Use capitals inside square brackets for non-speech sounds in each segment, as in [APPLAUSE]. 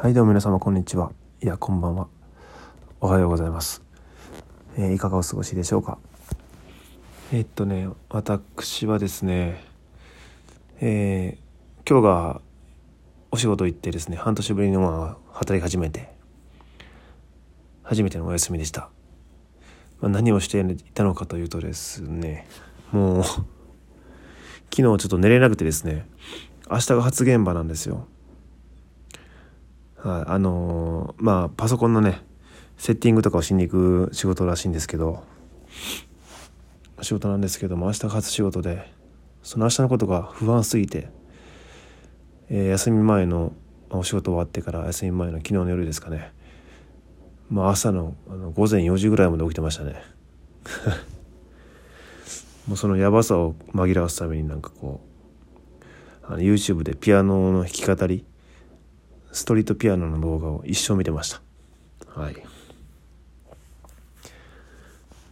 はいどうも皆様こんにちは。いやこんばんは。おはようございます、えーいかがお過ごしでしょうか？えーっとね私はですねえー今日がお仕事行ってですね半年ぶりにまあ働き始めて初めてのお休みでした、まあ、何をしていたのかというとですねもう [LAUGHS] 昨日ちょっと寝れなくてですね明日が初現場なんですよ。はい、あのーまあパソコンのねセッティングとかをしに行く仕事らしいんですけど仕事なんですけども明日が初仕事でその明日のことが不安すぎて、えー休み前のお仕事終わってから休み前の昨日の夜ですかね。まあ朝のあの午前4時ぐらいまで起きてましたね。[LAUGHS] もうそのやばさを紛らわすためになんかこうあの YouTube でピアノの弾き語りストリートピアノの動画を一生見てました。はい。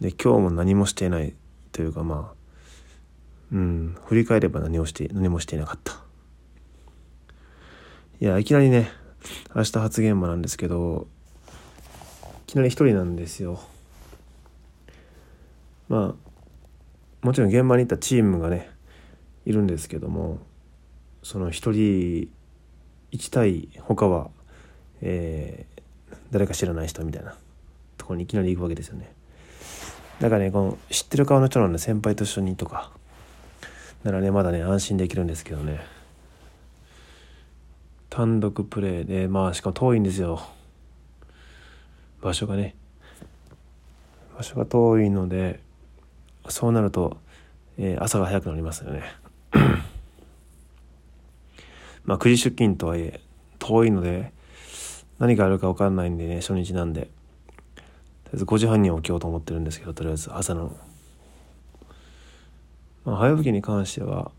で今日も何もしていないというかまあうん振り返れば何をして何もしていなかった。いやいきなりね明日初現場なんですけどいきなり一人なんですよ。まあもちろん現場に行ったチームがねいるんですけどもその一人1対他は、えー誰か知らない人みたいなところにいきなり行くわけですよね。だからねこの知ってる顔の人なんで先輩と一緒にとか。ならねまだね安心できるんですけどね。単独プレーでまあしかも遠いんですよ。場所がね。場所が遠いのでそうなると、えー朝が早くなりますよね。まあ9時出勤とはいえ遠いので何があるか分かんないんでね初日なんで。とりあえず5時半に起きようと思ってるんですけどとりあえず朝の、まあ、早起きに関しては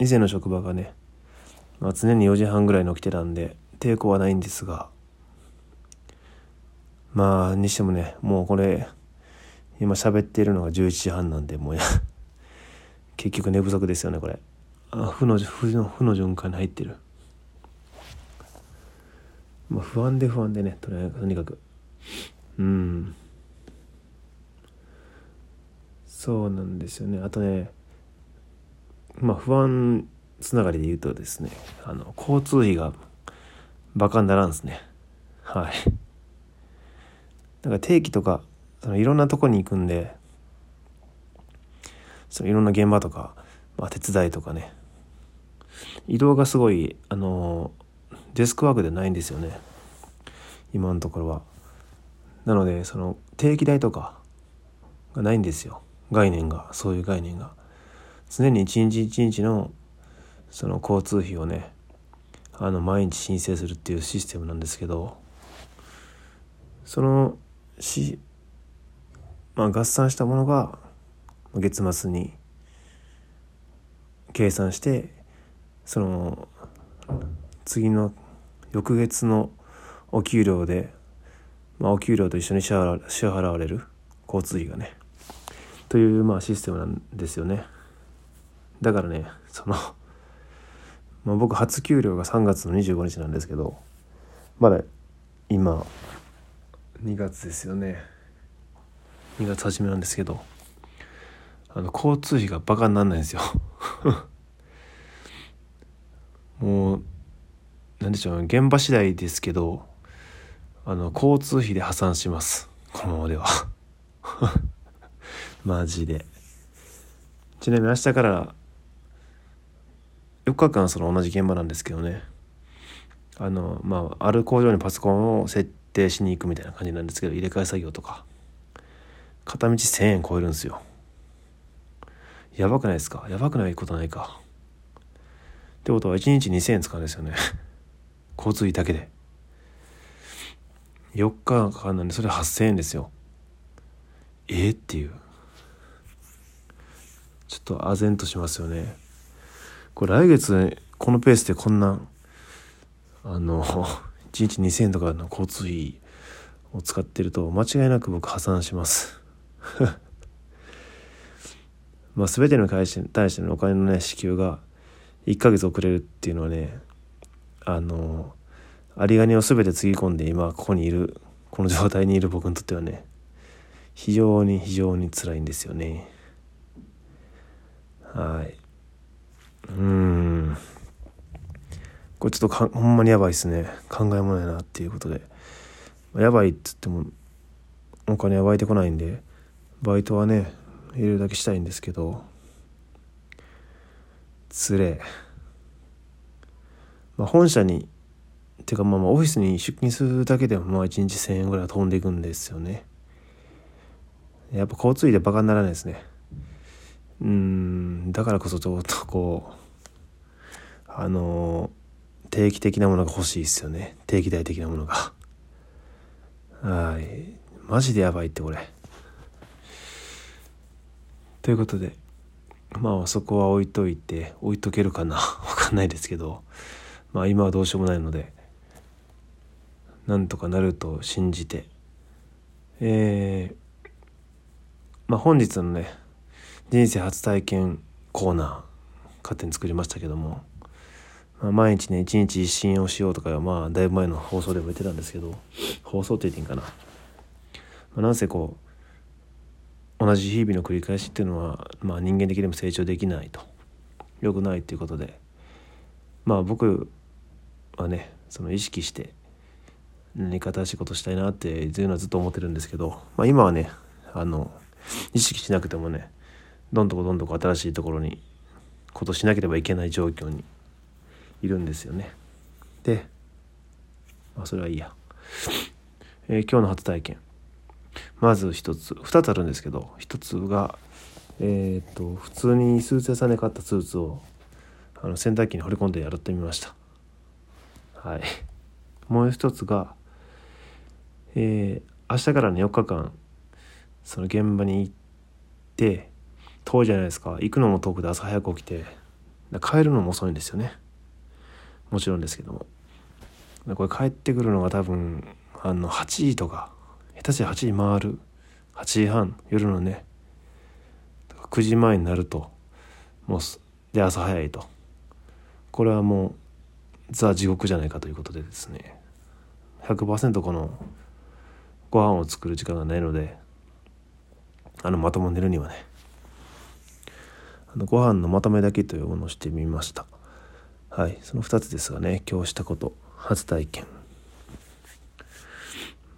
以前の職場がね、まあ、常に4時半ぐらいに起きてたんで抵抗はないんですがまあにしてもねもうこれ今喋っているのが11時半なんでもうや [LAUGHS] 結局寝不足ですよねこれ。あ負の負の負の循環に入ってる。まあ不安で不安でねととにかく。うん。そうなんですよね。あとねまあ不安つながりで言うとですねあの交通費がバカにならんですね。はい。だから定期とかそのいろんなとこに行くんでそのいろんな現場とか、まあ、手伝いとかね。移動がすごいあのデスクワークでないんですよね。今のところは。なのでその定期代とかがないんですよ。概念が。そういう概念が。常に一日一日のその交通費をねあの毎日申請するっていうシステムなんですけどそのし、まあ、合算したものが月末に計算してその次の翌月のお給料で、まあ、お給料と一緒に支払われる交通費がね。というまあシステムなんですよね。だからねその、まあ、僕初給料が3月の25日なんですけどまだ今2月ですよね。2月初めなんですけどあの交通費がバカになんないんですよ。もうなんでしょう現場次第ですけどあの交通費で破産します。このままでは。[LAUGHS] マジで。ちなみに明日から4日間その同じ現場なんですけどね。あのまあある工場にパソコンを設定しに行くみたいな感じなんですけど入れ替え作業とか。片道1,000円超えるんですよ。やばくないですか？やばくないことないか？ってことは1日2,000円使うんですよね。[LAUGHS] 交通費だけで。4日かかんないんでそれ8,000円ですよ。えー、っていう。ちょっと唖然としますよね。これ来月このペースでこんなあの [LAUGHS] 1日2,000円とかの交通費を使ってると間違いなく僕破産します。[LAUGHS] まあ全ての会社に対してのお金のね支給が1ヶ月遅れるっていうのはねあの有り金を全てつぎ込んで今ここにいるこの状態にいる僕にとってはね非常に非常に辛いんですよね。はい。うん。これちょっとかほんまにやばいっすね。考えもないなっていうことで。やばいっつってもお金は湧いてこないんでバイトはね入れるだけしたいんですけど。つれ。まあ本社にっていうかまあまあオフィスに出勤するだけでもまあ1日1,000円ぐらい飛んでいくんですよね。やっぱ交通費でバカにならないですね。うんだからこそちょっとこうあの定期的なものが欲しいですよね。定期代的なものが。はい。マジでやばいってこれ。ということでまあそこは置いといて置いとけるかな？[LAUGHS] わかんないですけどまあ今はどうしようもないのでなんとかなると信じて。えー、まあ本日のね人生初体験コーナー勝手に作りましたけども、まあ、毎日ね一日一新をしようとかまあだいぶ前の放送でも言ってたんですけど放送って言っていいんかな、まあ、なんせこう同じ日々の繰り返しっていうのは、まあ、人間的にも成長できないと良くないっていうことでまあ僕はねその意識して何か新しいことしたいなっていうのはずっと思ってるんですけど、まあ、今はねあの意識しなくてもねどんどこどんどこ新しいところにことしなければいけない状況にいるんですよね。で、まあ、それはいいや。えー、今日の初体験。まず一つ、二つあるんですけど、一つが、えっ、と、普通にスーツ屋さんで買ったスーツをあの洗濯機に掘り込んでやるってみました。はい。もう一つが、えー、明日からの4日間、その現場に行って、遠いじゃないですか行くのも遠くで朝早く起きて帰るのも遅いんですよねもちろんですけどもこれ帰ってくるのが多分あの8時とか下手して8時回る。8時半夜のね。9時前になると。もうで朝早いと。これはもうザ地獄じゃないかということでですね。100%このご飯を作る時間がないのであのまともに寝るにはね。あのご飯のまとめだけというものをしてみました。はいその2つですがね今日したこと初体験。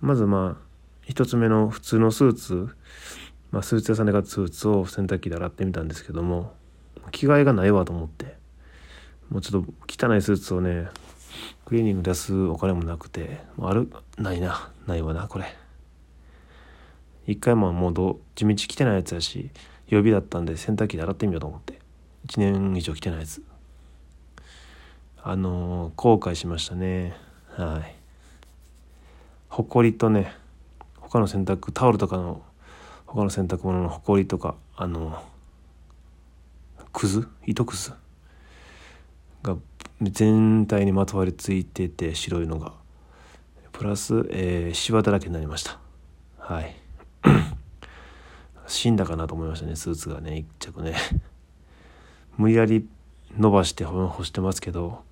まずまあ1つ目の普通のスーツ、まあ、スーツ屋さんで買ったスーツを洗濯機で洗ってみたんですけども着替えがないわと思ってもうちょっと汚いスーツをねクリーニング出すお金もなくてあるないなないわなこれ。一回ももうど地道着てないやつやし予備だったんで洗濯機で洗ってみようと思って。1年以上着てないやつ。あのー、後悔しましたね。はい。ほこりとね他の洗濯タオルとかの他の洗濯物のほこりとかあのくず？糸くず？が全体にまとわりついてて白いのが。プラス、えー、シワだらけになりました。はい。[COUGHS] 死んだかなと思いましたねスーツがね一着ね。[LAUGHS] 無理やり伸ばして干してますけど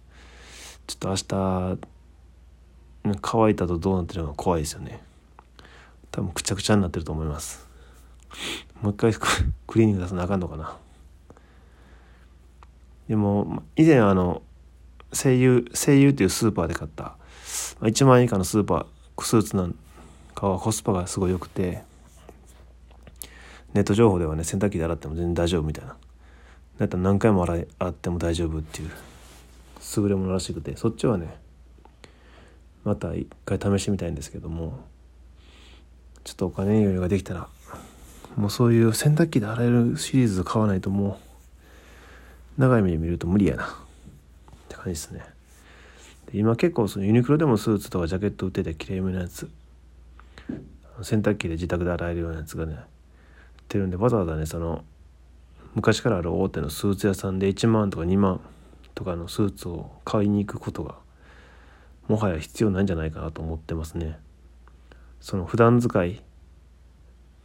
ちょっと明日乾いたとどうなってるのか怖いですよね。多分くちゃくちゃになってると思います。もう一回 [LAUGHS] クリーニング出さなあかんのかな。でも以前あの声優声優っていうスーパーで買った1万円以下のスーパースーツなんかはコスパがすごい良くてネット情報ではね洗濯機で洗っても全然大丈夫みたいな。だったら何回も洗い洗っても大丈夫っていう優れものらしくてそっちはねまた一回試してみたいんですけどもちょっとお金余裕ができたらもうそういう洗濯機で洗えるシリーズ買わないともう長い目で見ると無理やな。って感じですね。で今結構そのユニクロでもスーツとかジャケット売っててきれいめなやつ。洗濯機で自宅で洗えるようなやつがね売ってるんでわざわざねその昔からある大手のスーツ屋さんで1万とか2万とかのスーツを買いに行くことがもはや必要ないんじゃないかなと思ってますね。その普段使い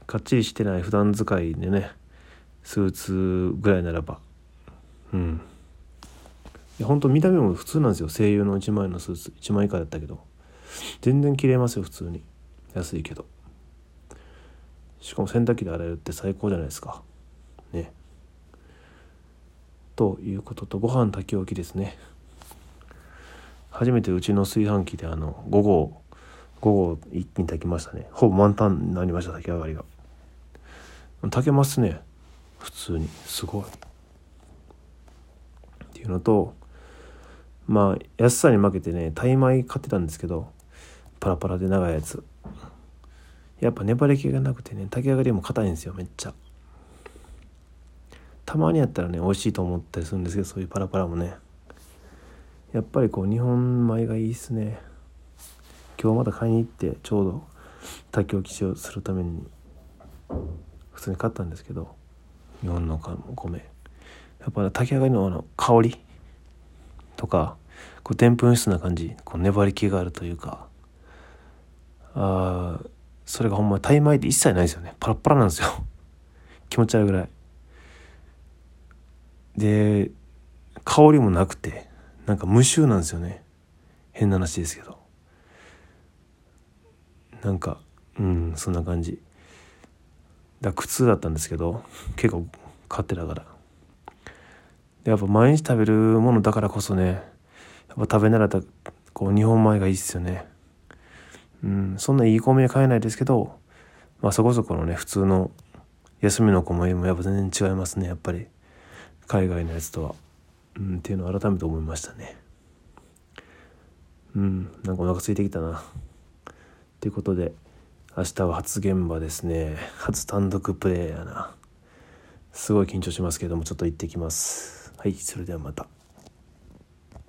かっちりしてない普段使いでねスーツぐらいならば。うん。や本当見た目も普通なんですよ。声優の1万円のスーツ。1万円以下だったけど。全然着れますよ普通に。安いけど。しかも洗濯機で洗えるって最高じゃないですか。ね。ということとご飯炊き置きですね。初めてうちの炊飯器であの5合5合一気に炊きましたね。ほぼ満タンになりました炊き上がりが。炊けますね。普通に。すごい。っていうのとまあ安さに負けてねタイ米買ってたんですけどパラパラで長いやつ。やっぱ粘り気がなくてね炊き上がりも硬いんですよめっちゃ。たまにやったらね美味しいと思ったりするんですけどそういうパラパラもね。やっぱりこう日本米がいいっすね。今日また買いに行ってちょうど炊き置きをするために普通に買ったんですけど日本の米。やっぱ炊き上がりのあの香りとかこうでんぷん質な感じこう粘り気があるというかあそれがほんまタイ米って一切ないですよね。パラパラなんですよ。[LAUGHS] 気持ち悪いぐらい。で香りもなくてなんか無臭なんですよね。変な話ですけど。なんかうんそんな感じ。だ苦痛だったんですけど結構買ってたから。やっぱ毎日食べるものだからこそねやっぱ食べ慣れたこう日本米がいいっすよね。うんそんないい米買えないですけどまあそこそこのね普通の休みの米もやっぱ全然違いますねやっぱり。海外のやつとは、うん、っていうのを改めて思いましたね。うんなんかお腹空いてきたな。ということで明日は初現場ですね。初単独プレイやな。すごい緊張しますけどもちょっと行ってきます。はいそれではまた。